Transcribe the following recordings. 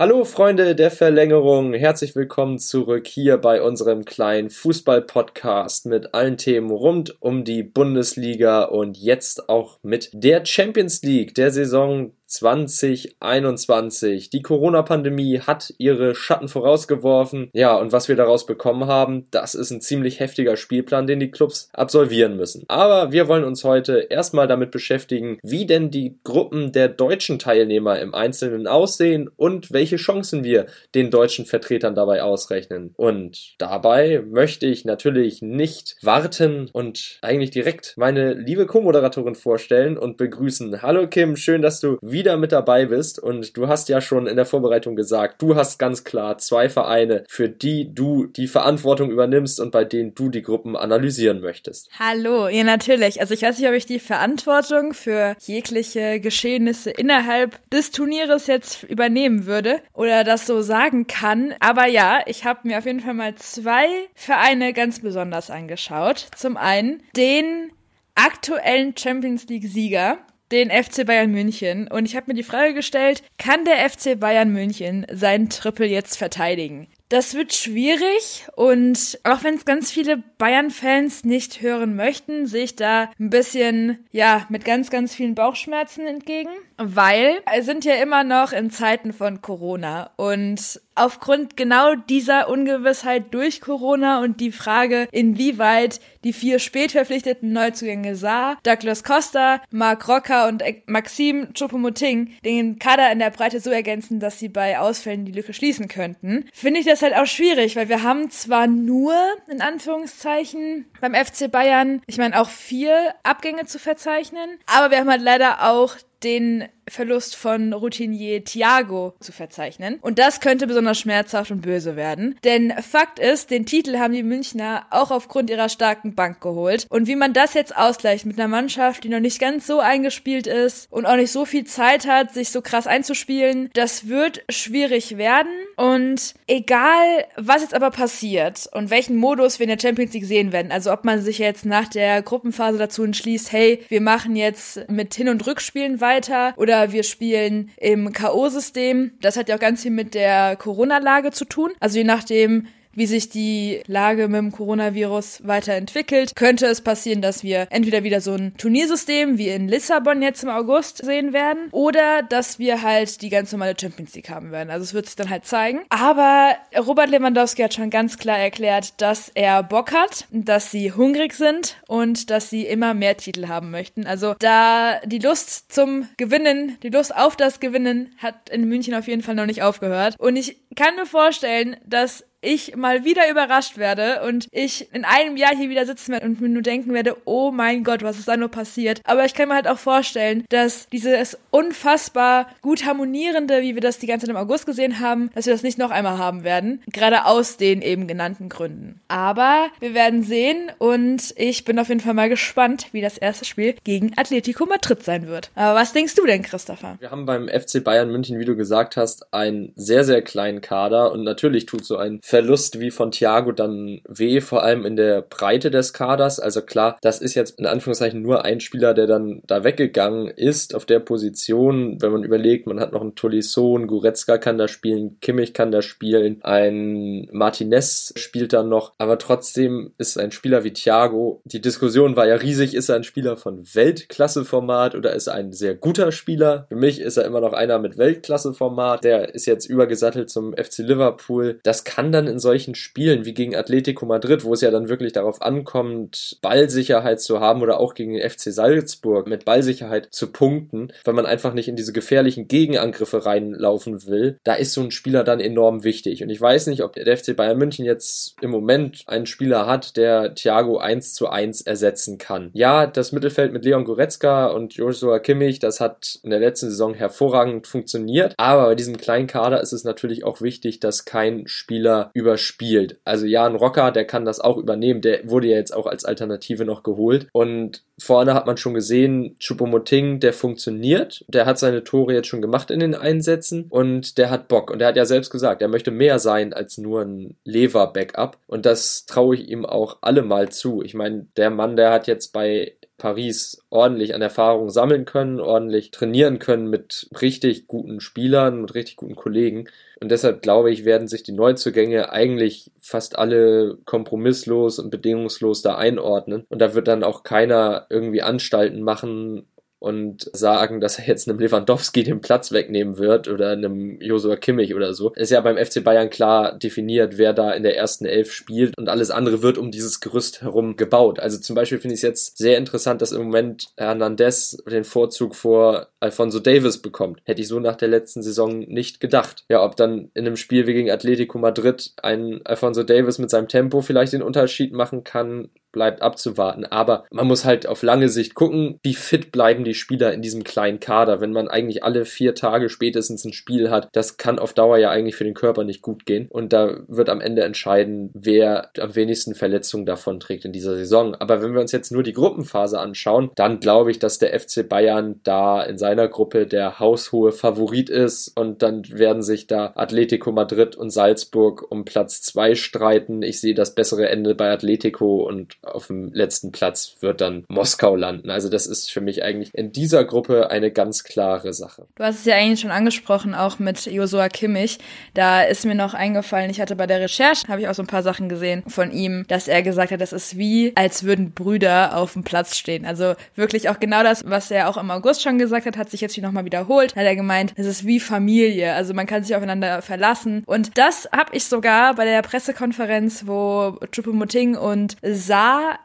Hallo Freunde der Verlängerung, herzlich willkommen zurück hier bei unserem kleinen Fußball-Podcast mit allen Themen rund um die Bundesliga und jetzt auch mit der Champions League der Saison 2021. Die Corona-Pandemie hat ihre Schatten vorausgeworfen. Ja, und was wir daraus bekommen haben, das ist ein ziemlich heftiger Spielplan, den die Clubs absolvieren müssen. Aber wir wollen uns heute erstmal damit beschäftigen, wie denn die Gruppen der deutschen Teilnehmer im Einzelnen aussehen und welche Chancen wir den deutschen Vertretern dabei ausrechnen. Und dabei möchte ich natürlich nicht warten und eigentlich direkt meine liebe Co-Moderatorin vorstellen und begrüßen. Hallo Kim, schön, dass du wieder wieder mit dabei bist. Und du hast ja schon in der Vorbereitung gesagt, du hast ganz klar zwei Vereine, für die du die Verantwortung übernimmst und bei denen du die Gruppen analysieren möchtest. Hallo, ja natürlich. Also ich weiß nicht, ob ich die Verantwortung für jegliche Geschehnisse innerhalb des Turnieres jetzt übernehmen würde oder das so sagen kann. Aber ja, ich habe mir auf jeden Fall mal zwei Vereine ganz besonders angeschaut. Zum einen den aktuellen Champions League Sieger, den FC Bayern München und ich habe mir die Frage gestellt, kann der FC Bayern München seinen Triple jetzt verteidigen? Das wird schwierig und auch wenn es ganz viele Bayern-Fans nicht hören möchten, sehe ich da ein bisschen, ja, mit ganz, ganz vielen Bauchschmerzen entgegen, weil wir sind ja immer noch in Zeiten von Corona. Und aufgrund genau dieser Ungewissheit durch Corona und die Frage, inwieweit die vier spätverpflichteten Neuzugänge Saar, Douglas Costa, Mark Rocker und Maxim Choupo-Moting den Kader in der Breite so ergänzen, dass sie bei Ausfällen die Lücke schließen könnten, finde ich das halt auch schwierig, weil wir haben zwar nur, in Anführungszeichen, beim FC Bayern, ich meine auch vier Abgänge zu verzeichnen, aber wir haben halt leider auch den Verlust von Routinier Thiago zu verzeichnen. Und das könnte besonders schmerzhaft und böse werden. Denn Fakt ist, den Titel haben die Münchner auch aufgrund ihrer starken Bank geholt. Und wie man das jetzt ausgleicht mit einer Mannschaft, die noch nicht ganz so eingespielt ist und auch nicht so viel Zeit hat, sich so krass einzuspielen, das wird schwierig werden. Und egal, was jetzt aber passiert und welchen Modus wir in der Champions League sehen werden, also ob man sich jetzt nach der Gruppenphase dazu entschließt, hey, wir machen jetzt mit Hin- und Rückspielen weiter oder oder wir spielen im K.O.-System. Das hat ja auch ganz viel mit der Corona-Lage zu tun. Also je nachdem, wie sich die Lage mit dem Coronavirus weiterentwickelt, könnte es passieren, dass wir entweder wieder so ein Turniersystem wie in Lissabon jetzt im August sehen werden oder dass wir halt die ganz normale Champions League haben werden. Also es wird sich dann halt zeigen. Aber Robert Lewandowski hat schon ganz klar erklärt, dass er Bock hat, dass sie hungrig sind und dass sie immer mehr Titel haben möchten. Also da die Lust zum Gewinnen, die Lust auf das Gewinnen hat in München auf jeden Fall noch nicht aufgehört. Und ich kann mir vorstellen, dass ich mal wieder überrascht werde und ich in einem Jahr hier wieder sitzen werde und mir nur denken werde, oh mein Gott, was ist da nur passiert. Aber ich kann mir halt auch vorstellen, dass dieses unfassbar gut harmonierende, wie wir das die ganze Zeit im August gesehen haben, dass wir das nicht noch einmal haben werden. Gerade aus den eben genannten Gründen. Aber wir werden sehen und ich bin auf jeden Fall mal gespannt, wie das erste Spiel gegen Atletico Madrid sein wird. Aber was denkst du denn, Christopher? Wir haben beim FC Bayern München, wie du gesagt hast, einen sehr, sehr kleinen Kader und natürlich tut so ein Verlust wie von Thiago dann weh, vor allem in der Breite des Kaders. Also klar, das ist jetzt in Anführungszeichen nur ein Spieler, der dann da weggegangen ist auf der Position. Wenn man überlegt, man hat noch einen Tolisso, ein Goretzka kann da spielen, Kimmich kann da spielen, ein Martinez spielt dann noch, aber trotzdem ist ein Spieler wie Thiago, die Diskussion war ja riesig, ist er ein Spieler von Weltklasseformat oder ist er ein sehr guter Spieler? Für mich ist er immer noch einer mit Weltklasseformat, der ist jetzt übergesattelt zum FC Liverpool. Das kann dann in solchen Spielen wie gegen Atletico Madrid, wo es ja dann wirklich darauf ankommt, Ballsicherheit zu haben oder auch gegen den FC Salzburg mit Ballsicherheit zu punkten, weil man einfach nicht in diese gefährlichen Gegenangriffe reinlaufen will, da ist so ein Spieler dann enorm wichtig. Und ich weiß nicht, ob der FC Bayern München jetzt im Moment einen Spieler hat, der Thiago 1 zu 1 ersetzen kann. Ja, das Mittelfeld mit Leon Goretzka und Joshua Kimmich, das hat in der letzten Saison hervorragend funktioniert, aber bei diesem kleinen Kader ist es natürlich auch wichtig, dass kein Spieler überspielt. Also Jan Rocker, der kann das auch übernehmen. Der wurde ja jetzt auch als Alternative noch geholt. Und vorne hat man schon gesehen, Chupomoting, der funktioniert. Der hat seine Tore jetzt schon gemacht in den Einsätzen und der hat Bock. Und der hat ja selbst gesagt, er möchte mehr sein als nur ein Lever-Backup. Und das traue ich ihm auch allemal zu. Ich meine, der Mann, der hat jetzt bei Paris ordentlich an Erfahrung sammeln können, ordentlich trainieren können mit richtig guten Spielern, mit richtig guten Kollegen. Und deshalb glaube ich, werden sich die Neuzugänge eigentlich fast alle kompromisslos und bedingungslos da einordnen. Und da wird dann auch keiner irgendwie Anstalten machen, und sagen, dass er jetzt einem Lewandowski den Platz wegnehmen wird oder einem Josua Kimmich oder so. Ist ja beim FC Bayern klar definiert, wer da in der ersten Elf spielt und alles andere wird um dieses Gerüst herum gebaut. Also zum Beispiel finde ich es jetzt sehr interessant, dass im Moment Hernandez den Vorzug vor Alfonso Davis bekommt. Hätte ich so nach der letzten Saison nicht gedacht. Ja, ob dann in einem Spiel wie gegen Atletico Madrid ein Alfonso Davis mit seinem Tempo vielleicht den Unterschied machen kann, bleibt abzuwarten. Aber man muss halt auf lange Sicht gucken, wie fit bleiben die Spieler in diesem kleinen Kader. Wenn man eigentlich alle vier Tage spätestens ein Spiel hat, das kann auf Dauer ja eigentlich für den Körper nicht gut gehen. Und da wird am Ende entscheiden, wer am wenigsten Verletzungen davon trägt in dieser Saison. Aber wenn wir uns jetzt nur die Gruppenphase anschauen, dann glaube ich, dass der FC Bayern da in seiner Gruppe der haushohe Favorit ist und dann werden sich da Atletico Madrid und Salzburg um Platz zwei streiten. Ich sehe das bessere Ende bei Atletico und auf dem letzten Platz wird dann Moskau landen. Also das ist für mich eigentlich in dieser Gruppe eine ganz klare Sache. Du hast es ja eigentlich schon angesprochen, auch mit Josua Kimmich. Da ist mir noch eingefallen, ich hatte bei der Recherche, habe ich auch so ein paar Sachen gesehen von ihm, dass er gesagt hat, das ist wie, als würden Brüder auf dem Platz stehen. Also wirklich auch genau das, was er auch im August schon gesagt hat, hat sich jetzt hier nochmal wiederholt. Hat er gemeint, es ist wie Familie. Also man kann sich aufeinander verlassen. Und das habe ich sogar bei der Pressekonferenz, wo Chupomoting und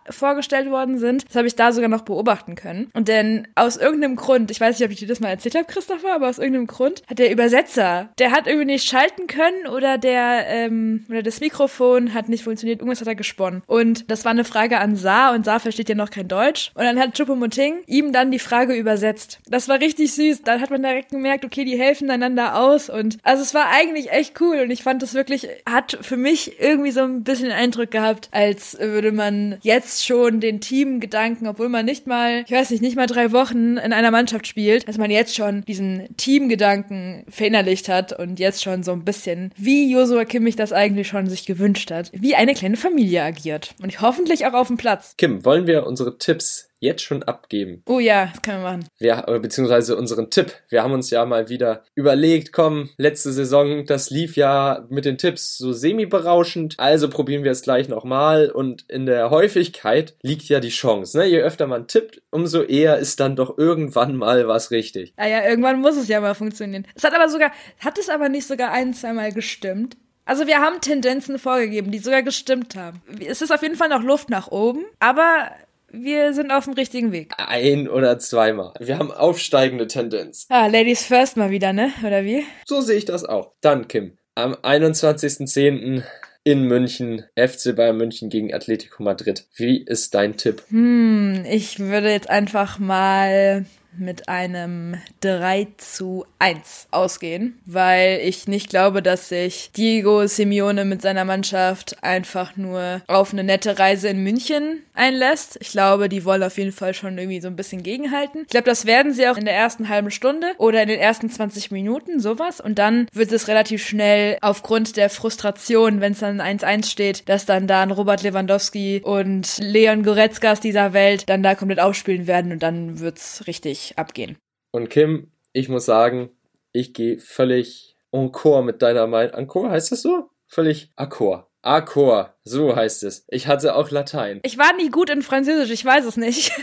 Vorgestellt worden sind. Das habe ich da sogar noch beobachten können. Und denn aus irgendeinem Grund, ich weiß nicht, ob ich dir das mal erzählt habe, Christopher, aber aus irgendeinem Grund hat der Übersetzer, der hat irgendwie nicht schalten können oder der ähm, oder das Mikrofon hat nicht funktioniert, irgendwas hat er gesponnen. Und das war eine Frage an Saar und Saar versteht ja noch kein Deutsch. Und dann hat Chupomoting ihm dann die Frage übersetzt. Das war richtig süß. Dann hat man direkt gemerkt, okay, die helfen einander aus und also es war eigentlich echt cool und ich fand das wirklich, hat für mich irgendwie so ein bisschen Eindruck gehabt, als würde man jetzt schon den Teamgedanken, obwohl man nicht mal, ich weiß nicht, nicht mal drei Wochen in einer Mannschaft spielt, dass man jetzt schon diesen Teamgedanken verinnerlicht hat und jetzt schon so ein bisschen, wie Josua Kimmich das eigentlich schon sich gewünscht hat, wie eine kleine Familie agiert. Und hoffentlich auch auf dem Platz. Kim, wollen wir unsere Tipps jetzt schon abgeben. Oh ja, das können wir machen. Wir, äh, beziehungsweise unseren Tipp. Wir haben uns ja mal wieder überlegt, komm, letzte Saison, das lief ja mit den Tipps so semi-berauschend, also probieren wir es gleich nochmal und in der Häufigkeit liegt ja die Chance. Ne? Je öfter man tippt, umso eher ist dann doch irgendwann mal was richtig. Ah ja, irgendwann muss es ja mal funktionieren. Es hat aber sogar, hat es aber nicht sogar ein, zweimal gestimmt? Also wir haben Tendenzen vorgegeben, die sogar gestimmt haben. Es ist auf jeden Fall noch Luft nach oben, aber wir sind auf dem richtigen Weg. Ein oder zweimal. Wir haben aufsteigende Tendenz. Ah, Ladies first mal wieder, ne? Oder wie? So sehe ich das auch. Dann, Kim, am 21.10. in München, FC Bayern München gegen Atletico Madrid. Wie ist dein Tipp? Hm, ich würde jetzt einfach mal mit einem 3 zu 1 ausgehen, weil ich nicht glaube, dass sich Diego Simeone mit seiner Mannschaft einfach nur auf eine nette Reise in München einlässt. Ich glaube, die wollen auf jeden Fall schon irgendwie so ein bisschen gegenhalten. Ich glaube, das werden sie auch in der ersten halben Stunde oder in den ersten 20 Minuten, sowas. Und dann wird es relativ schnell aufgrund der Frustration, wenn es dann 1-1 steht, dass dann da ein Robert Lewandowski und Leon Goretzkas dieser Welt dann da komplett aufspielen werden und dann wird's richtig abgehen. Und Kim, ich muss sagen, ich gehe völlig encore mit deiner Meinung. Encore heißt das so? Völlig accord. Accord, so heißt es. Ich hatte auch Latein. Ich war nie gut in Französisch, ich weiß es nicht.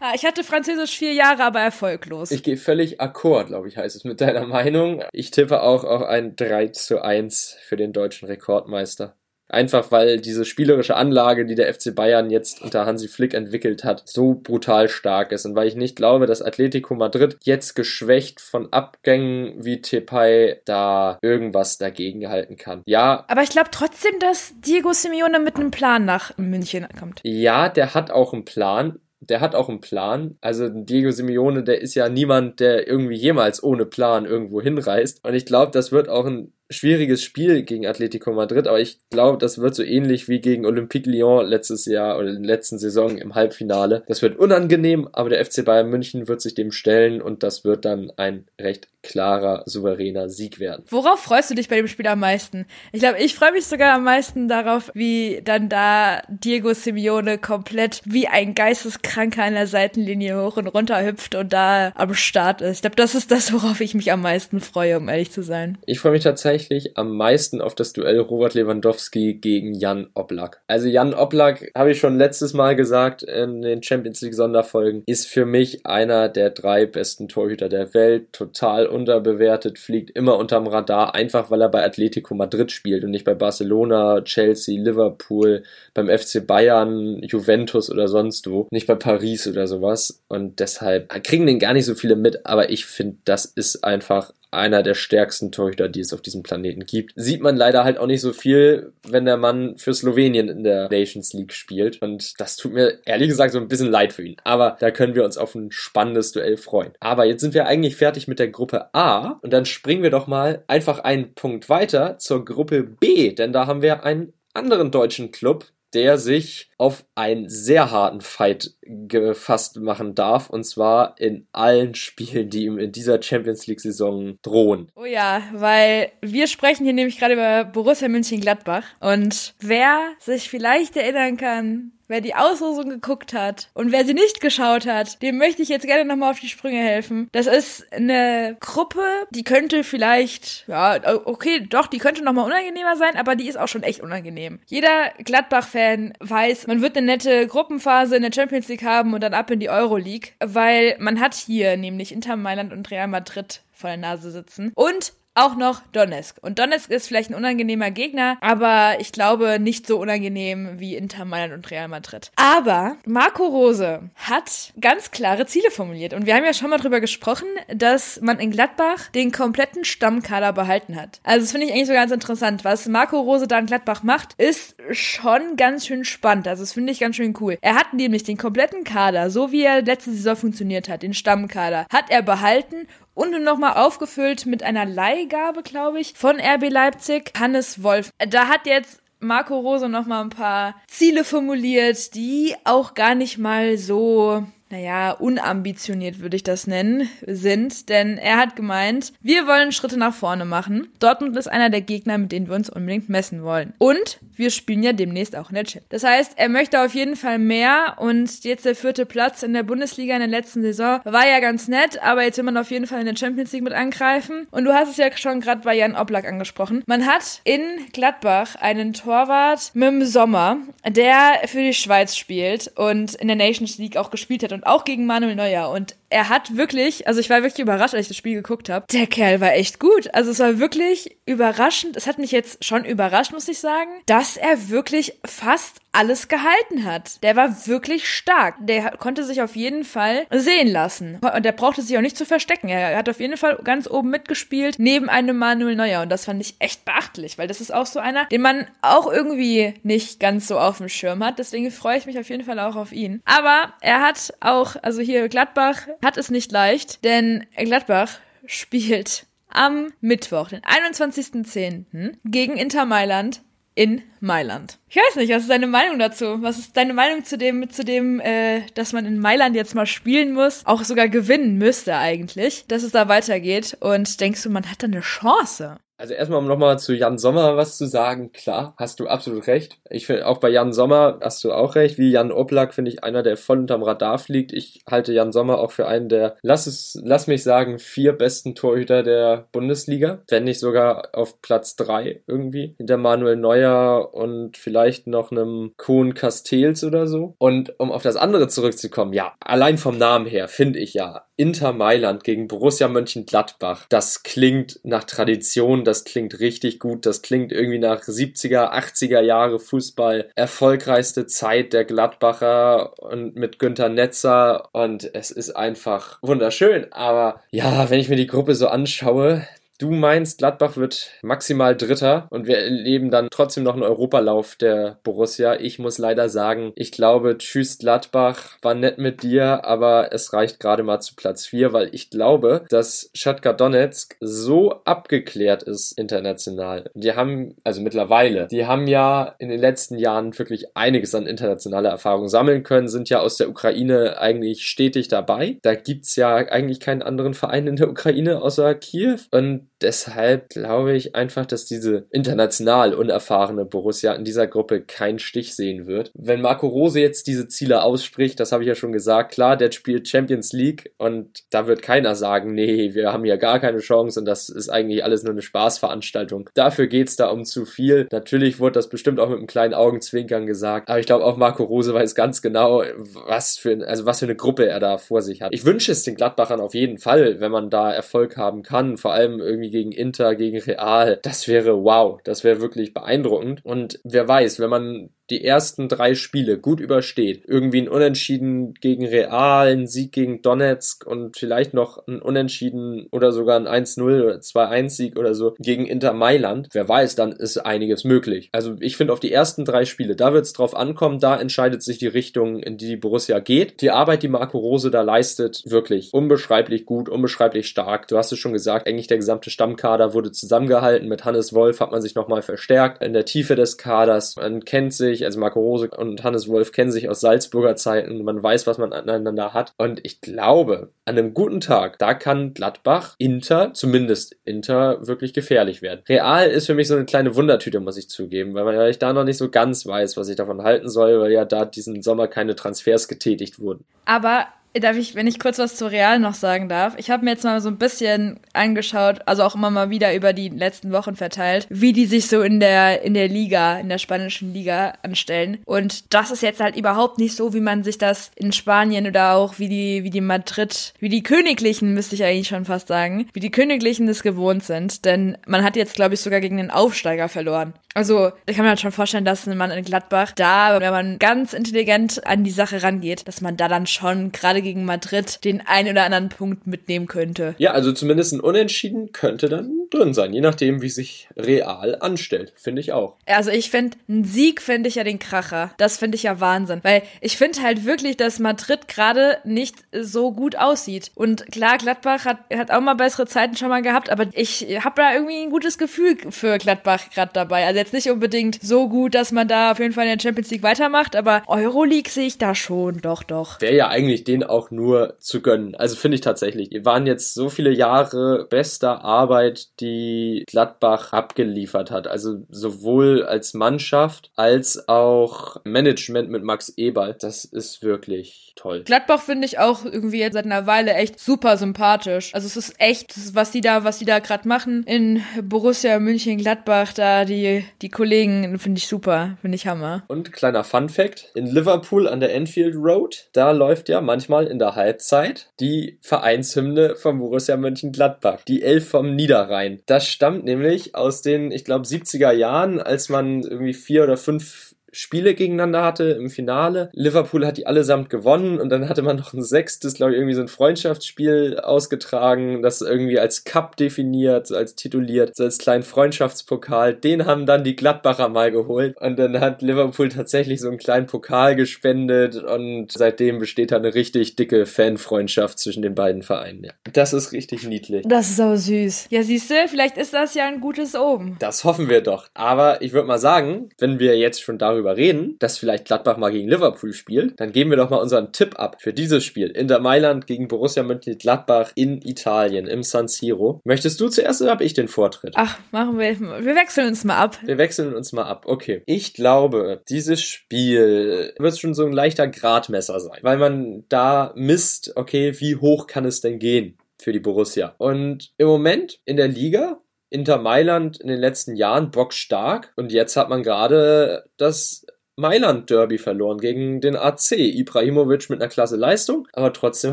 Ah, ich hatte Französisch vier Jahre, aber erfolglos. Ich gehe völlig Accord, glaube ich, heißt es mit deiner Meinung. Ich tippe auch auf ein 3 zu 1 für den deutschen Rekordmeister. Einfach weil diese spielerische Anlage, die der FC Bayern jetzt unter Hansi Flick entwickelt hat, so brutal stark ist. Und weil ich nicht glaube, dass Atletico Madrid jetzt geschwächt von Abgängen wie Tepay da irgendwas dagegen halten kann. Ja. Aber ich glaube trotzdem, dass Diego Simeone mit einem Plan nach München kommt. Ja, der hat auch einen Plan der hat auch einen Plan. Also Diego Simeone, der ist ja niemand, der irgendwie jemals ohne Plan irgendwo hinreist. Und ich glaube, das wird auch ein schwieriges Spiel gegen Atletico Madrid, aber ich glaube, das wird so ähnlich wie gegen Olympique Lyon letztes Jahr oder in der letzten Saison im Halbfinale. Das wird unangenehm, aber der FC Bayern München wird sich dem stellen und das wird dann ein recht klarer, souveräner Sieg werden. Worauf freust du dich bei dem Spiel am meisten? Ich glaube, ich freue mich sogar am meisten darauf, wie dann da Diego Simeone komplett wie ein Geisteskranker an der Seitenlinie hoch und runter hüpft und da am Start ist. Ich glaube, das ist das, worauf ich mich am meisten freue, um ehrlich zu sein. Ich freue mich tatsächlich am meisten auf das Duell Robert Lewandowski gegen Jan Oblak. Also Jan Oblak, habe ich schon letztes Mal gesagt in den Champions League Sonderfolgen, ist für mich einer der drei besten Torhüter der Welt. Total unterbewertet, fliegt immer unterm Radar, einfach weil er bei Atletico Madrid spielt und nicht bei Barcelona, Chelsea, Liverpool, beim FC Bayern, Juventus oder sonst wo. Nicht bei Paris oder sowas. Und deshalb kriegen den gar nicht so viele mit, aber ich finde, das ist einfach einer der stärksten Torhüter, die es auf diesem Planeten gibt. Sieht man leider halt auch nicht so viel, wenn der Mann für Slowenien in der Nations League spielt. Und das tut mir ehrlich gesagt so ein bisschen leid für ihn. Aber da können wir uns auf ein spannendes Duell freuen. Aber jetzt sind wir eigentlich fertig mit der Gruppe A. Und dann springen wir doch mal einfach einen Punkt weiter zur Gruppe B. Denn da haben wir einen anderen deutschen Club, der sich auf einen sehr harten Fight gefasst machen darf. Und zwar in allen Spielen, die ihm in dieser Champions League-Saison drohen. Oh ja, weil wir sprechen hier nämlich gerade über Borussia München-Gladbach. Und wer sich vielleicht erinnern kann, Wer die Auslosung geguckt hat und wer sie nicht geschaut hat, dem möchte ich jetzt gerne nochmal auf die Sprünge helfen. Das ist eine Gruppe, die könnte vielleicht, ja, okay, doch, die könnte nochmal unangenehmer sein, aber die ist auch schon echt unangenehm. Jeder Gladbach-Fan weiß, man wird eine nette Gruppenphase in der Champions League haben und dann ab in die Euroleague, weil man hat hier nämlich Inter Mailand und Real Madrid vor der Nase sitzen. Und auch noch Donetsk. Und Donetsk ist vielleicht ein unangenehmer Gegner, aber ich glaube nicht so unangenehm wie Inter Mailand und Real Madrid. Aber Marco Rose hat ganz klare Ziele formuliert. Und wir haben ja schon mal drüber gesprochen, dass man in Gladbach den kompletten Stammkader behalten hat. Also das finde ich eigentlich so ganz interessant. Was Marco Rose da in Gladbach macht, ist schon ganz schön spannend. Also das finde ich ganz schön cool. Er hat nämlich den kompletten Kader, so wie er letzte Saison funktioniert hat, den Stammkader, hat er behalten und nochmal aufgefüllt mit einer Leihgabe, glaube ich, von RB Leipzig, Hannes Wolf. Da hat jetzt Marco Rose nochmal ein paar Ziele formuliert, die auch gar nicht mal so naja, unambitioniert würde ich das nennen, sind, denn er hat gemeint, wir wollen Schritte nach vorne machen. Dortmund ist einer der Gegner, mit denen wir uns unbedingt messen wollen. Und wir spielen ja demnächst auch in der Chip. Das heißt, er möchte auf jeden Fall mehr und jetzt der vierte Platz in der Bundesliga in der letzten Saison war ja ganz nett, aber jetzt will man auf jeden Fall in der Champions League mit angreifen. Und du hast es ja schon gerade bei Jan Oblak angesprochen. Man hat in Gladbach einen Torwart mit dem Sommer, der für die Schweiz spielt und in der Nations League auch gespielt hat und auch gegen Manuel Neuer. Und er hat wirklich, also ich war wirklich überrascht, als ich das Spiel geguckt habe. Der Kerl war echt gut. Also es war wirklich überraschend. Es hat mich jetzt schon überrascht, muss ich sagen, dass er wirklich fast alles gehalten hat. Der war wirklich stark. Der konnte sich auf jeden Fall sehen lassen. Und der brauchte sich auch nicht zu verstecken. Er hat auf jeden Fall ganz oben mitgespielt, neben einem Manuel Neuer. Und das fand ich echt beachtlich, weil das ist auch so einer, den man auch irgendwie nicht ganz so auf dem Schirm hat. Deswegen freue ich mich auf jeden Fall auch auf ihn. Aber er hat auch, also hier Gladbach hat es nicht leicht, denn Gladbach spielt am Mittwoch, den 21.10. gegen Inter Mailand in Mailand. Ich weiß nicht, was ist deine Meinung dazu? Was ist deine Meinung zu dem, zu dem, äh, dass man in Mailand jetzt mal spielen muss, auch sogar gewinnen müsste eigentlich, dass es da weitergeht? Und denkst du, man hat da eine Chance? Also erstmal, um nochmal zu Jan Sommer was zu sagen, klar, hast du absolut recht. Ich finde, auch bei Jan Sommer hast du auch recht. Wie Jan Oblak finde ich einer, der voll unterm Radar fliegt. Ich halte Jan Sommer auch für einen der, lass es, lass mich sagen, vier besten Torhüter der Bundesliga. Wenn nicht sogar auf Platz drei irgendwie. Hinter Manuel Neuer und vielleicht noch einem Kuhn Castells oder so. Und um auf das andere zurückzukommen, ja, allein vom Namen her finde ich ja, Inter Mailand gegen Borussia Mönchengladbach, das klingt nach Tradition, das klingt richtig gut, das klingt irgendwie nach 70er, 80er Jahre Fußball, erfolgreichste Zeit der Gladbacher und mit Günter Netzer. Und es ist einfach wunderschön, aber ja, wenn ich mir die Gruppe so anschaue, Du meinst, Gladbach wird maximal Dritter und wir erleben dann trotzdem noch einen Europalauf der Borussia. Ich muss leider sagen, ich glaube, tschüss Gladbach, war nett mit dir, aber es reicht gerade mal zu Platz 4, weil ich glaube, dass Shakhtar Donetsk so abgeklärt ist international. Die haben, also mittlerweile, die haben ja in den letzten Jahren wirklich einiges an internationaler Erfahrung sammeln können, sind ja aus der Ukraine eigentlich stetig dabei. Da gibt's ja eigentlich keinen anderen Verein in der Ukraine außer Kiew und deshalb glaube ich einfach, dass diese international unerfahrene Borussia in dieser Gruppe keinen Stich sehen wird. Wenn Marco Rose jetzt diese Ziele ausspricht, das habe ich ja schon gesagt, klar, der spielt Champions League und da wird keiner sagen, nee, wir haben ja gar keine Chance und das ist eigentlich alles nur eine Spaßveranstaltung. Dafür geht's da um zu viel. Natürlich wurde das bestimmt auch mit einem kleinen Augenzwinkern gesagt, aber ich glaube auch Marco Rose weiß ganz genau, was für, also was für eine Gruppe er da vor sich hat. Ich wünsche es den Gladbachern auf jeden Fall, wenn man da Erfolg haben kann, vor allem irgendwie gegen Inter, gegen Real. Das wäre wow, das wäre wirklich beeindruckend und wer weiß, wenn man die ersten drei Spiele gut übersteht, irgendwie ein Unentschieden gegen Real, ein Sieg gegen Donetsk und vielleicht noch ein Unentschieden oder sogar ein 1-0 oder 2-1-Sieg oder so gegen Inter Mailand, wer weiß, dann ist einiges möglich. Also ich finde auf die ersten drei Spiele, da wird es drauf ankommen, da entscheidet sich die Richtung, in die die Borussia geht. Die Arbeit, die Marco Rose da leistet, wirklich unbeschreiblich gut, unbeschreiblich stark. Du hast es schon gesagt, eigentlich der gesamte Stammkader wurde zusammengehalten. Mit Hannes Wolf hat man sich nochmal verstärkt in der Tiefe des Kaders. Man kennt sich sich, also Marco Rose und Hannes Wolf kennen sich aus Salzburger Zeiten, man weiß, was man aneinander hat. Und ich glaube, an einem guten Tag, da kann Gladbach, Inter, zumindest Inter, wirklich gefährlich werden. Real ist für mich so eine kleine Wundertüte, muss ich zugeben, weil, man, weil ich da noch nicht so ganz weiß, was ich davon halten soll, weil ja da diesen Sommer keine Transfers getätigt wurden. Aber Darf ich, wenn ich kurz was zu Real noch sagen darf? Ich habe mir jetzt mal so ein bisschen angeschaut, also auch immer mal wieder über die letzten Wochen verteilt, wie die sich so in der in der Liga, in der spanischen Liga anstellen. Und das ist jetzt halt überhaupt nicht so, wie man sich das in Spanien oder auch wie die wie die Madrid, wie die Königlichen müsste ich eigentlich schon fast sagen, wie die Königlichen das gewohnt sind. Denn man hat jetzt glaube ich sogar gegen den Aufsteiger verloren. Also ich kann mir halt schon vorstellen, dass man in Gladbach da, wenn man ganz intelligent an die Sache rangeht, dass man da dann schon gerade gegen Madrid den einen oder anderen Punkt mitnehmen könnte. Ja, also zumindest ein Unentschieden könnte dann drin sein, je nachdem, wie sich Real anstellt, finde ich auch. Also ich finde, ein Sieg finde ich ja den Kracher. Das finde ich ja Wahnsinn, weil ich finde halt wirklich, dass Madrid gerade nicht so gut aussieht. Und klar, Gladbach hat, hat auch mal bessere Zeiten schon mal gehabt, aber ich habe da irgendwie ein gutes Gefühl für Gladbach gerade dabei. Also jetzt nicht unbedingt so gut, dass man da auf jeden Fall in der Champions League weitermacht, aber Euroleague sehe ich da schon, doch, doch. Wäre ja eigentlich den auch auch nur zu gönnen. Also finde ich tatsächlich. Die waren jetzt so viele Jahre bester Arbeit, die Gladbach abgeliefert hat. Also sowohl als Mannschaft als auch Management mit Max Eberl. Das ist wirklich toll. Gladbach finde ich auch irgendwie jetzt seit einer Weile echt super sympathisch. Also es ist echt, was die da, was die da gerade machen in Borussia München Gladbach, da die die Kollegen finde ich super, finde ich Hammer. Und kleiner Fun Fact: In Liverpool an der Enfield Road, da läuft ja manchmal in der Halbzeit die Vereinshymne von Borussia Mönchengladbach, die Elf vom Niederrhein. Das stammt nämlich aus den, ich glaube, 70er Jahren, als man irgendwie vier oder fünf Spiele gegeneinander hatte im Finale. Liverpool hat die allesamt gewonnen und dann hatte man noch ein sechstes, glaube ich, irgendwie so ein Freundschaftsspiel ausgetragen, das irgendwie als Cup definiert, als tituliert, so als kleinen Freundschaftspokal. Den haben dann die Gladbacher mal geholt und dann hat Liverpool tatsächlich so einen kleinen Pokal gespendet und seitdem besteht da eine richtig dicke Fanfreundschaft zwischen den beiden Vereinen. Ja. Das ist richtig niedlich. Das ist aber süß. Ja, siehst du, vielleicht ist das ja ein gutes Oben. Das hoffen wir doch. Aber ich würde mal sagen, wenn wir jetzt schon darüber darüber reden, dass vielleicht Gladbach mal gegen Liverpool spielt, dann geben wir doch mal unseren Tipp ab für dieses Spiel. Inter Mailand gegen Borussia Mönchengladbach in Italien, im San Siro. Möchtest du zuerst oder habe ich den Vortritt? Ach, machen wir. Wir wechseln uns mal ab. Wir wechseln uns mal ab. Okay. Ich glaube, dieses Spiel wird schon so ein leichter Gradmesser sein, weil man da misst, okay, wie hoch kann es denn gehen? für die Borussia. Und im Moment in der Liga Inter Mailand in den letzten Jahren bockstark und jetzt hat man gerade das Mailand Derby verloren gegen den AC. Ibrahimovic mit einer klasse Leistung, aber trotzdem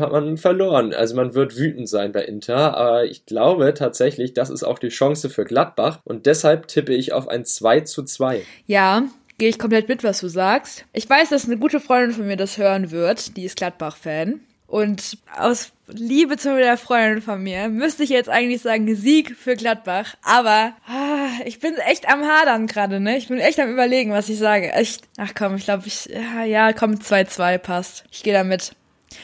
hat man verloren. Also man wird wütend sein bei Inter, aber ich glaube tatsächlich, das ist auch die Chance für Gladbach und deshalb tippe ich auf ein 2 zu 2. Ja, gehe ich komplett mit, was du sagst. Ich weiß, dass eine gute Freundin von mir das hören wird, die ist Gladbach-Fan. Und aus Liebe zu der Freundin von mir müsste ich jetzt eigentlich sagen Sieg für Gladbach. Aber ah, ich bin echt am Hadern gerade, ne? Ich bin echt am überlegen, was ich sage. Echt. Ach komm, ich glaube, ich. Ja, ja komm, 2-2 passt. Ich gehe damit.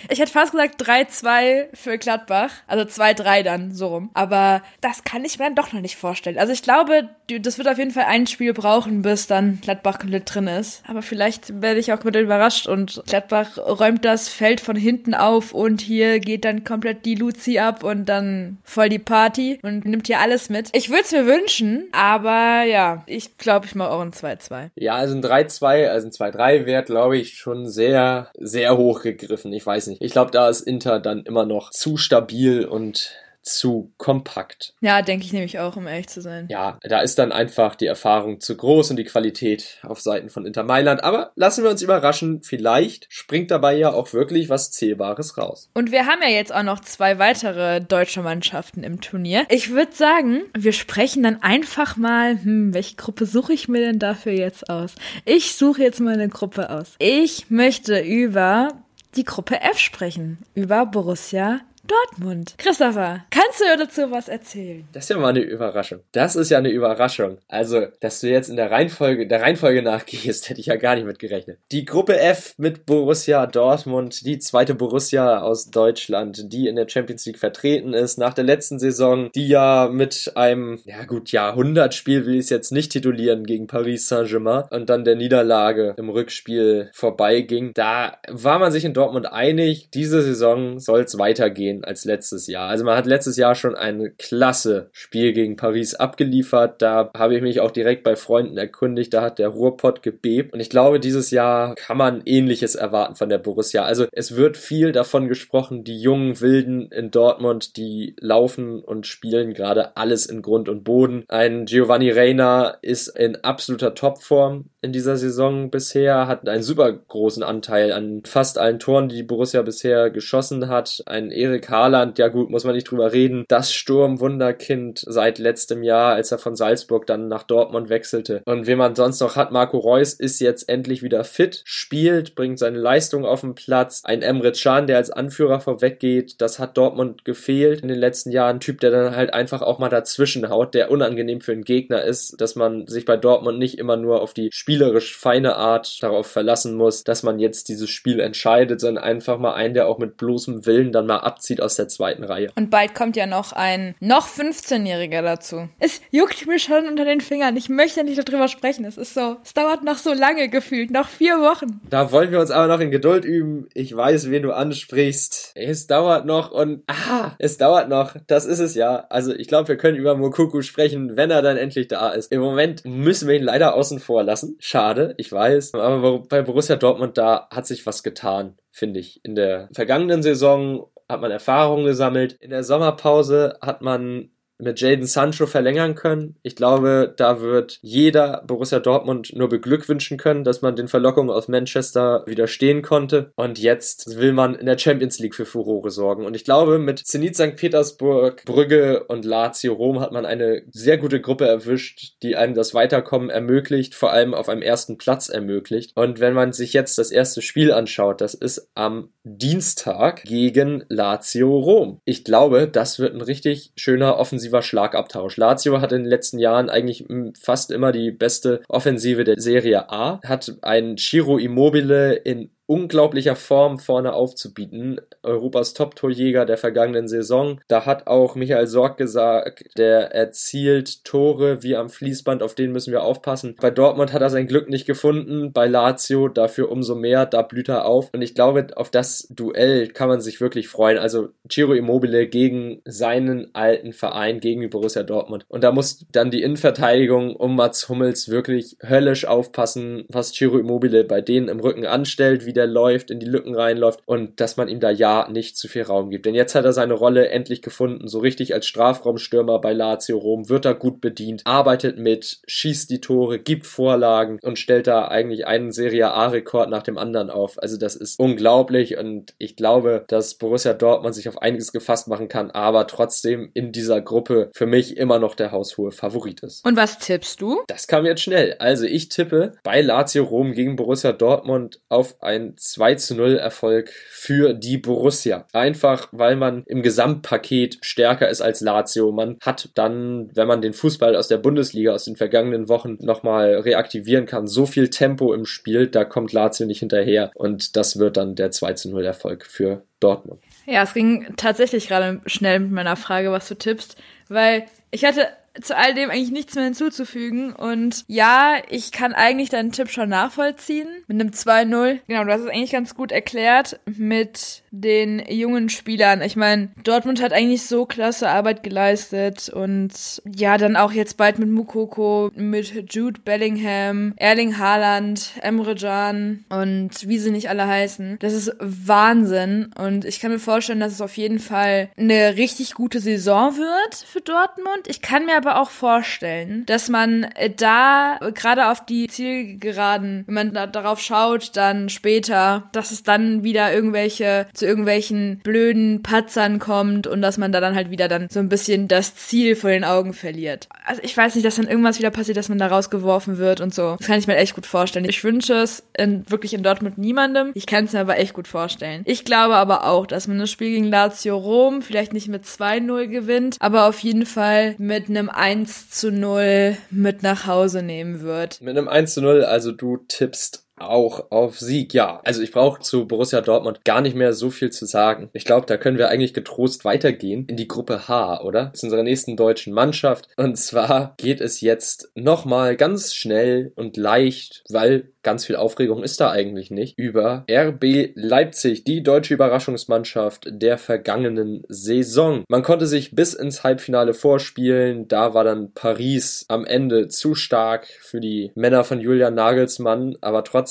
Ich hätte fast gesagt 3-2 für Gladbach. Also 2-3 dann, so rum. Aber das kann ich mir dann doch noch nicht vorstellen. Also ich glaube, das wird auf jeden Fall ein Spiel brauchen, bis dann Gladbach komplett drin ist. Aber vielleicht werde ich auch wieder überrascht und Gladbach räumt das Feld von hinten auf und hier geht dann komplett die Luzi ab und dann voll die Party und nimmt hier alles mit. Ich würde es mir wünschen, aber ja, ich glaube, ich mache auch ein 2-2. Ja, also ein 3-2, also ein 2-3 wäre, glaube ich, schon sehr, sehr hoch gegriffen. Ich weiß nicht. Ich glaube, da ist Inter dann immer noch zu stabil und zu kompakt. Ja, denke ich nämlich auch, um ehrlich zu sein. Ja, da ist dann einfach die Erfahrung zu groß und die Qualität auf Seiten von Inter Mailand. Aber lassen wir uns überraschen, vielleicht springt dabei ja auch wirklich was Zählbares raus. Und wir haben ja jetzt auch noch zwei weitere deutsche Mannschaften im Turnier. Ich würde sagen, wir sprechen dann einfach mal, hm, welche Gruppe suche ich mir denn dafür jetzt aus? Ich suche jetzt mal eine Gruppe aus. Ich möchte über die Gruppe F sprechen, über Borussia Dortmund. Christopher, kannst du dazu was erzählen? Das ist ja mal eine Überraschung. Das ist ja eine Überraschung. Also, dass du jetzt in der Reihenfolge, der Reihenfolge nachgehst, hätte ich ja gar nicht mit gerechnet. Die Gruppe F mit Borussia Dortmund, die zweite Borussia aus Deutschland, die in der Champions League vertreten ist, nach der letzten Saison, die ja mit einem, ja gut, Jahrhundertspiel will ich es jetzt nicht titulieren gegen Paris Saint-Germain und dann der Niederlage im Rückspiel vorbeiging. Da war man sich in Dortmund einig, diese Saison soll es weitergehen als letztes Jahr. Also man hat letztes Jahr schon ein klasse Spiel gegen Paris abgeliefert. Da habe ich mich auch direkt bei Freunden erkundigt. Da hat der Ruhrpott gebebt. Und ich glaube, dieses Jahr kann man ähnliches erwarten von der Borussia. Also es wird viel davon gesprochen, die jungen Wilden in Dortmund, die laufen und spielen gerade alles in Grund und Boden. Ein Giovanni Reina ist in absoluter Topform in dieser Saison bisher, hat einen super großen Anteil an fast allen Toren, die Borussia bisher geschossen hat. Ein Erik Haaland, ja gut, muss man nicht drüber reden. Das Sturmwunderkind seit letztem Jahr, als er von Salzburg dann nach Dortmund wechselte. Und wen man sonst noch hat, Marco Reus ist jetzt endlich wieder fit, spielt, bringt seine Leistung auf den Platz. Ein Emre Can, der als Anführer vorweggeht, das hat Dortmund gefehlt in den letzten Jahren. Ein Typ, der dann halt einfach auch mal dazwischen haut, der unangenehm für den Gegner ist, dass man sich bei Dortmund nicht immer nur auf die spielerisch feine Art darauf verlassen muss, dass man jetzt dieses Spiel entscheidet, sondern einfach mal einen, der auch mit bloßem Willen dann mal abzieht aus der zweiten Reihe. Und bald kommt ja noch ein noch 15-Jähriger dazu. Es juckt mir schon unter den Fingern. Ich möchte nicht darüber sprechen. Es ist so, es dauert noch so lange gefühlt, noch vier Wochen. Da wollen wir uns aber noch in Geduld üben. Ich weiß, wen du ansprichst. Es dauert noch und ah, es dauert noch. Das ist es ja. Also ich glaube, wir können über Mokuku sprechen, wenn er dann endlich da ist. Im Moment müssen wir ihn leider außen vor lassen. Schade, ich weiß. Aber bei Borussia Dortmund da hat sich was getan finde ich. In der vergangenen Saison hat man Erfahrung gesammelt. In der Sommerpause hat man mit Jaden Sancho verlängern können. Ich glaube, da wird jeder Borussia Dortmund nur beglückwünschen können, dass man den Verlockungen aus Manchester widerstehen konnte. Und jetzt will man in der Champions League für Furore sorgen. Und ich glaube, mit Zenit St. Petersburg, Brügge und Lazio Rom hat man eine sehr gute Gruppe erwischt, die einem das Weiterkommen ermöglicht, vor allem auf einem ersten Platz ermöglicht. Und wenn man sich jetzt das erste Spiel anschaut, das ist am Dienstag gegen Lazio Rom. Ich glaube, das wird ein richtig schöner offensiver offensiver Schlagabtausch. Lazio hat in den letzten Jahren eigentlich fast immer die beste Offensive der Serie A, hat einen Chiro Immobile in unglaublicher Form vorne aufzubieten. Europas Top-Torjäger der vergangenen Saison. Da hat auch Michael Sorg gesagt, der erzielt Tore wie am Fließband, auf den müssen wir aufpassen. Bei Dortmund hat er sein Glück nicht gefunden, bei Lazio dafür umso mehr, da blüht er auf. Und ich glaube, auf das Duell kann man sich wirklich freuen. Also Ciro Immobile gegen seinen alten Verein, gegen Borussia Dortmund. Und da muss dann die Innenverteidigung um Mats Hummels wirklich höllisch aufpassen, was Ciro Immobile bei denen im Rücken anstellt, wie der läuft, in die Lücken reinläuft und dass man ihm da ja nicht zu viel Raum gibt. Denn jetzt hat er seine Rolle endlich gefunden, so richtig als Strafraumstürmer bei Lazio Rom, wird er gut bedient, arbeitet mit, schießt die Tore, gibt Vorlagen und stellt da eigentlich einen Serie A-Rekord nach dem anderen auf. Also das ist unglaublich und ich glaube, dass Borussia Dortmund sich auf einiges gefasst machen kann, aber trotzdem in dieser Gruppe für mich immer noch der haushohe Favorit ist. Und was tippst du? Das kam jetzt schnell. Also ich tippe bei Lazio Rom gegen Borussia Dortmund auf ein ein 2 zu 0 Erfolg für die Borussia. Einfach, weil man im Gesamtpaket stärker ist als Lazio. Man hat dann, wenn man den Fußball aus der Bundesliga aus den vergangenen Wochen nochmal reaktivieren kann, so viel Tempo im Spiel, da kommt Lazio nicht hinterher und das wird dann der 2 zu 0 Erfolg für Dortmund. Ja, es ging tatsächlich gerade schnell mit meiner Frage, was du tippst, weil ich hatte zu all dem eigentlich nichts mehr hinzuzufügen. Und ja, ich kann eigentlich deinen Tipp schon nachvollziehen. Mit einem 2-0. Genau, du hast es eigentlich ganz gut erklärt mit den jungen Spielern. Ich meine, Dortmund hat eigentlich so klasse Arbeit geleistet. Und ja, dann auch jetzt bald mit Mukoko, mit Jude Bellingham, Erling Haaland, Emre Can und wie sie nicht alle heißen. Das ist Wahnsinn. Und ich kann mir vorstellen, dass es auf jeden Fall eine richtig gute Saison wird für Dortmund. Ich kann mir aber auch vorstellen, dass man da gerade auf die Zielgeraden, wenn man da darauf schaut, dann später, dass es dann wieder irgendwelche zu irgendwelchen blöden Patzern kommt und dass man da dann halt wieder dann so ein bisschen das Ziel vor den Augen verliert. Also ich weiß nicht, dass dann irgendwas wieder passiert, dass man da rausgeworfen wird und so. Das kann ich mir echt gut vorstellen. Ich wünsche es in, wirklich in Dortmund niemandem. Ich kann es mir aber echt gut vorstellen. Ich glaube aber auch, dass man das Spiel gegen Lazio Rom vielleicht nicht mit 2-0 gewinnt, aber auf jeden Fall mit einem 1 zu 0 mit nach Hause nehmen wird. Mit einem 1 zu 0, also du tippst auch auf Sieg. Ja, also ich brauche zu Borussia Dortmund gar nicht mehr so viel zu sagen. Ich glaube, da können wir eigentlich getrost weitergehen in die Gruppe H, oder? Zu unserer nächsten deutschen Mannschaft. Und zwar geht es jetzt nochmal ganz schnell und leicht, weil ganz viel Aufregung ist da eigentlich nicht, über RB Leipzig, die deutsche Überraschungsmannschaft der vergangenen Saison. Man konnte sich bis ins Halbfinale vorspielen, da war dann Paris am Ende zu stark für die Männer von Julian Nagelsmann, aber trotzdem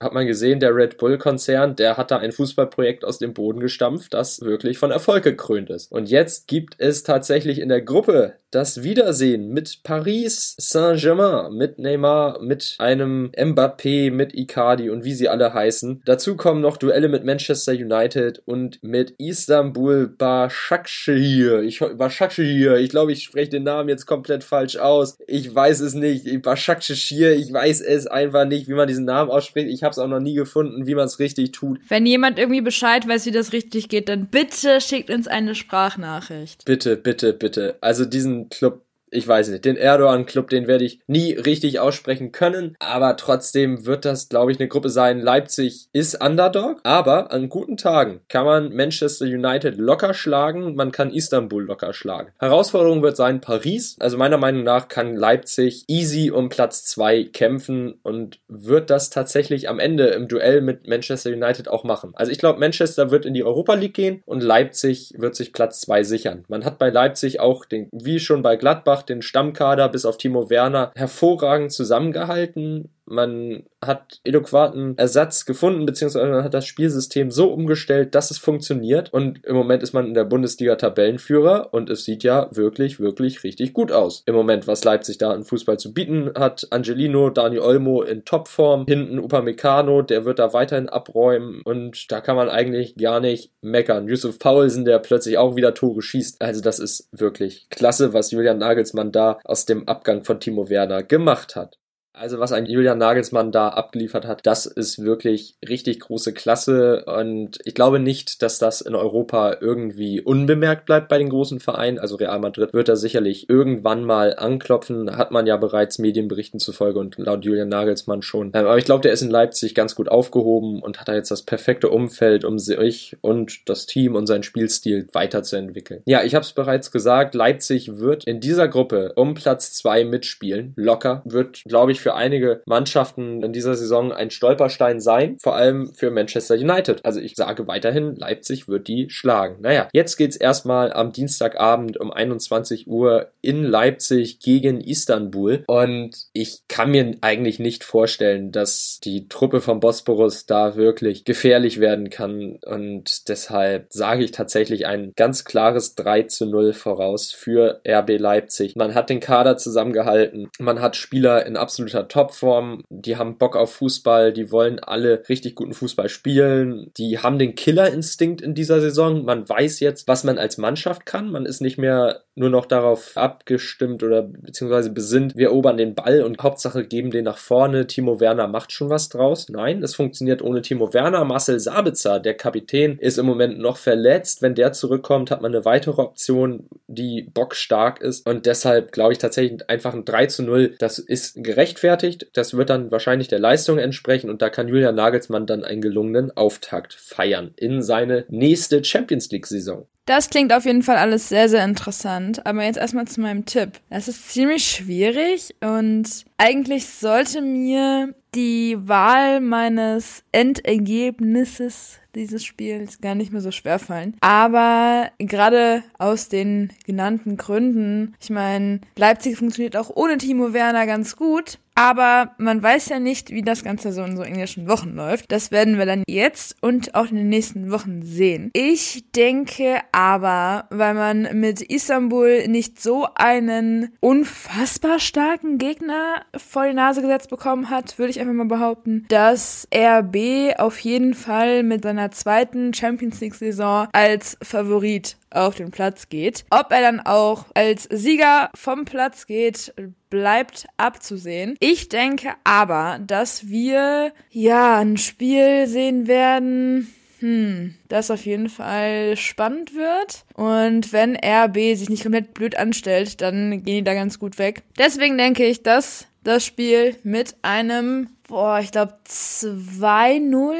hat man gesehen, der Red Bull Konzern, der hat da ein Fußballprojekt aus dem Boden gestampft, das wirklich von Erfolg gekrönt ist. Und jetzt gibt es tatsächlich in der Gruppe das Wiedersehen mit Paris Saint-Germain, mit Neymar, mit einem Mbappé, mit Icardi und wie sie alle heißen. Dazu kommen noch Duelle mit Manchester United und mit Istanbul Başakşehir. Ich Başakşehir, ich glaube, ich spreche den Namen jetzt komplett falsch aus. Ich weiß es nicht. Başakşehir, ich weiß es einfach nicht, wie man diesen Namen ausspricht. Ich habe es auch noch nie gefunden, wie man es richtig tut. Wenn jemand irgendwie Bescheid weiß, wie das richtig geht, dann bitte schickt uns eine Sprachnachricht. Bitte, bitte, bitte. Also diesen Club ich weiß nicht, den Erdogan-Club, den werde ich nie richtig aussprechen können, aber trotzdem wird das, glaube ich, eine Gruppe sein. Leipzig ist Underdog, aber an guten Tagen kann man Manchester United locker schlagen, man kann Istanbul locker schlagen. Herausforderung wird sein Paris, also meiner Meinung nach kann Leipzig easy um Platz 2 kämpfen und wird das tatsächlich am Ende im Duell mit Manchester United auch machen. Also ich glaube, Manchester wird in die Europa League gehen und Leipzig wird sich Platz 2 sichern. Man hat bei Leipzig auch den, wie schon bei Gladbach, Gladbach den Stammkader bis auf Timo Werner hervorragend zusammengehalten man hat eloquaten Ersatz gefunden, beziehungsweise man hat das Spielsystem so umgestellt, dass es funktioniert. Und im Moment ist man in der Bundesliga Tabellenführer und es sieht ja wirklich, wirklich richtig gut aus. Im Moment, was Leipzig da an Fußball zu bieten hat. Angelino, Dani Olmo in Topform, hinten Upamecano, der wird da weiterhin abräumen und da kann man eigentlich gar nicht meckern. Yusuf Paulsen, der plötzlich auch wieder Tore schießt. Also das ist wirklich klasse, was Julian Nagelsmann da aus dem Abgang von Timo Werner gemacht hat. Also was ein Julian Nagelsmann da abgeliefert hat, das ist wirklich richtig große Klasse und ich glaube nicht, dass das in Europa irgendwie unbemerkt bleibt bei den großen Vereinen. Also Real Madrid wird da sicherlich irgendwann mal anklopfen, hat man ja bereits Medienberichten zufolge und laut Julian Nagelsmann schon. Ähm, aber ich glaube, der ist in Leipzig ganz gut aufgehoben und hat da jetzt das perfekte Umfeld, um sich und das Team und seinen Spielstil weiterzuentwickeln. Ja, ich habe es bereits gesagt, Leipzig wird in dieser Gruppe um Platz zwei mitspielen. Locker wird, glaube ich, für für einige Mannschaften in dieser Saison ein Stolperstein sein, vor allem für Manchester United. Also ich sage weiterhin, Leipzig wird die schlagen. Naja, jetzt geht es erstmal am Dienstagabend um 21 Uhr in Leipzig gegen Istanbul und ich kann mir eigentlich nicht vorstellen, dass die Truppe vom Bosporus da wirklich gefährlich werden kann und deshalb sage ich tatsächlich ein ganz klares 3 zu 0 voraus für RB Leipzig. Man hat den Kader zusammengehalten, man hat Spieler in absoluter absoluter Topform. Die haben Bock auf Fußball, die wollen alle richtig guten Fußball spielen. Die haben den Killerinstinkt in dieser Saison. Man weiß jetzt, was man als Mannschaft kann. Man ist nicht mehr nur noch darauf abgestimmt oder beziehungsweise besinnt, wir erobern den Ball und Hauptsache geben den nach vorne. Timo Werner macht schon was draus. Nein, es funktioniert ohne Timo Werner. Marcel Sabitzer, der Kapitän, ist im Moment noch verletzt. Wenn der zurückkommt, hat man eine weitere Option, die bockstark ist. Und deshalb glaube ich tatsächlich einfach ein 3 zu 0. Das ist gerechtfertigt. Das wird dann wahrscheinlich der Leistung entsprechen und da kann Julian Nagelsmann dann einen gelungenen Auftakt feiern in seine nächste Champions League Saison. Das klingt auf jeden Fall alles sehr, sehr interessant. Aber jetzt erstmal zu meinem Tipp. Das ist ziemlich schwierig und eigentlich sollte mir die Wahl meines Endergebnisses dieses Spiels gar nicht mehr so schwer fallen. Aber gerade aus den genannten Gründen, ich meine, Leipzig funktioniert auch ohne Timo Werner ganz gut. Aber man weiß ja nicht, wie das Ganze so in so englischen Wochen läuft. Das werden wir dann jetzt und auch in den nächsten Wochen sehen. Ich denke aber, weil man mit Istanbul nicht so einen unfassbar starken Gegner vor die Nase gesetzt bekommen hat, würde ich einfach mal behaupten, dass RB auf jeden Fall mit seiner zweiten Champions League Saison als Favorit auf den Platz geht. Ob er dann auch als Sieger vom Platz geht, bleibt abzusehen. Ich denke aber, dass wir ja ein Spiel sehen werden, hm, das auf jeden Fall spannend wird. Und wenn RB sich nicht komplett blöd anstellt, dann gehen die da ganz gut weg. Deswegen denke ich, dass das Spiel mit einem, boah, ich glaube 2-0.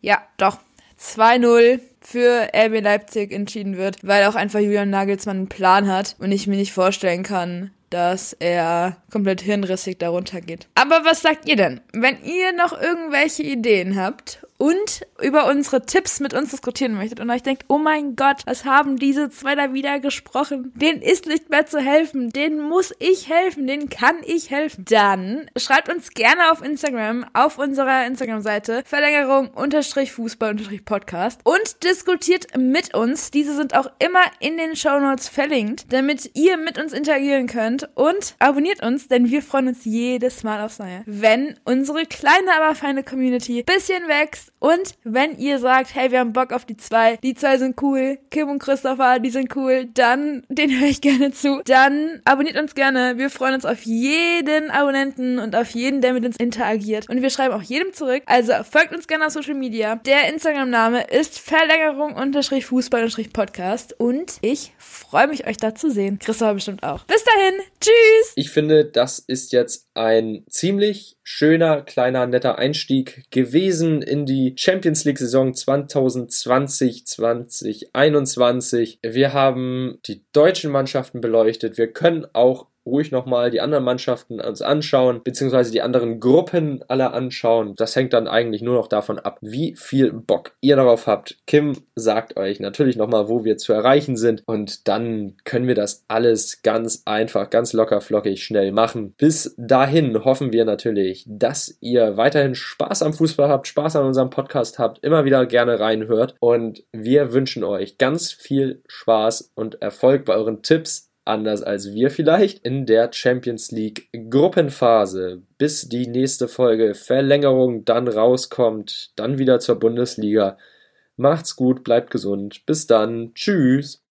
Ja, doch, 2-0 für RB Leipzig entschieden wird, weil auch einfach Julian Nagelsmann einen Plan hat und ich mir nicht vorstellen kann, dass er komplett hirnrissig darunter geht. Aber was sagt ihr denn? Wenn ihr noch irgendwelche Ideen habt und über unsere Tipps mit uns diskutieren möchtet und euch denkt, oh mein Gott, was haben diese zwei da wieder gesprochen? Den ist nicht mehr zu helfen, den muss ich helfen, den kann ich helfen. Dann schreibt uns gerne auf Instagram, auf unserer Instagram-Seite Verlängerung unterstrich Fußball unterstrich Podcast und diskutiert mit uns. Diese sind auch immer in den Show Notes verlinkt, damit ihr mit uns interagieren könnt und abonniert uns, denn wir freuen uns jedes Mal aufs Neue. Wenn unsere kleine, aber feine Community bisschen wächst, und wenn ihr sagt, hey, wir haben Bock auf die zwei, die zwei sind cool, Kim und Christopher, die sind cool, dann, den höre ich gerne zu. Dann abonniert uns gerne. Wir freuen uns auf jeden Abonnenten und auf jeden, der mit uns interagiert. Und wir schreiben auch jedem zurück. Also folgt uns gerne auf Social Media. Der Instagram-Name ist Verlängerung unterstrich Fußball unterstrich Podcast. Und ich freue mich, euch da zu sehen. Christopher bestimmt auch. Bis dahin. Tschüss. Ich finde, das ist jetzt ein ziemlich schöner, kleiner, netter Einstieg gewesen in die Champions League Saison 2020, 2021. Wir haben die deutschen Mannschaften beleuchtet. Wir können auch ruhig nochmal die anderen Mannschaften uns anschauen, beziehungsweise die anderen Gruppen alle anschauen. Das hängt dann eigentlich nur noch davon ab, wie viel Bock ihr darauf habt. Kim sagt euch natürlich nochmal, wo wir zu erreichen sind und dann können wir das alles ganz einfach, ganz locker, flockig, schnell machen. Bis dahin hoffen wir natürlich, dass ihr weiterhin Spaß am Fußball habt, Spaß an unserem Podcast habt, immer wieder gerne reinhört und wir wünschen euch ganz viel Spaß und Erfolg bei euren Tipps, anders als wir vielleicht, in der Champions League Gruppenphase, bis die nächste Folge Verlängerung dann rauskommt, dann wieder zur Bundesliga. Macht's gut, bleibt gesund. Bis dann. Tschüss.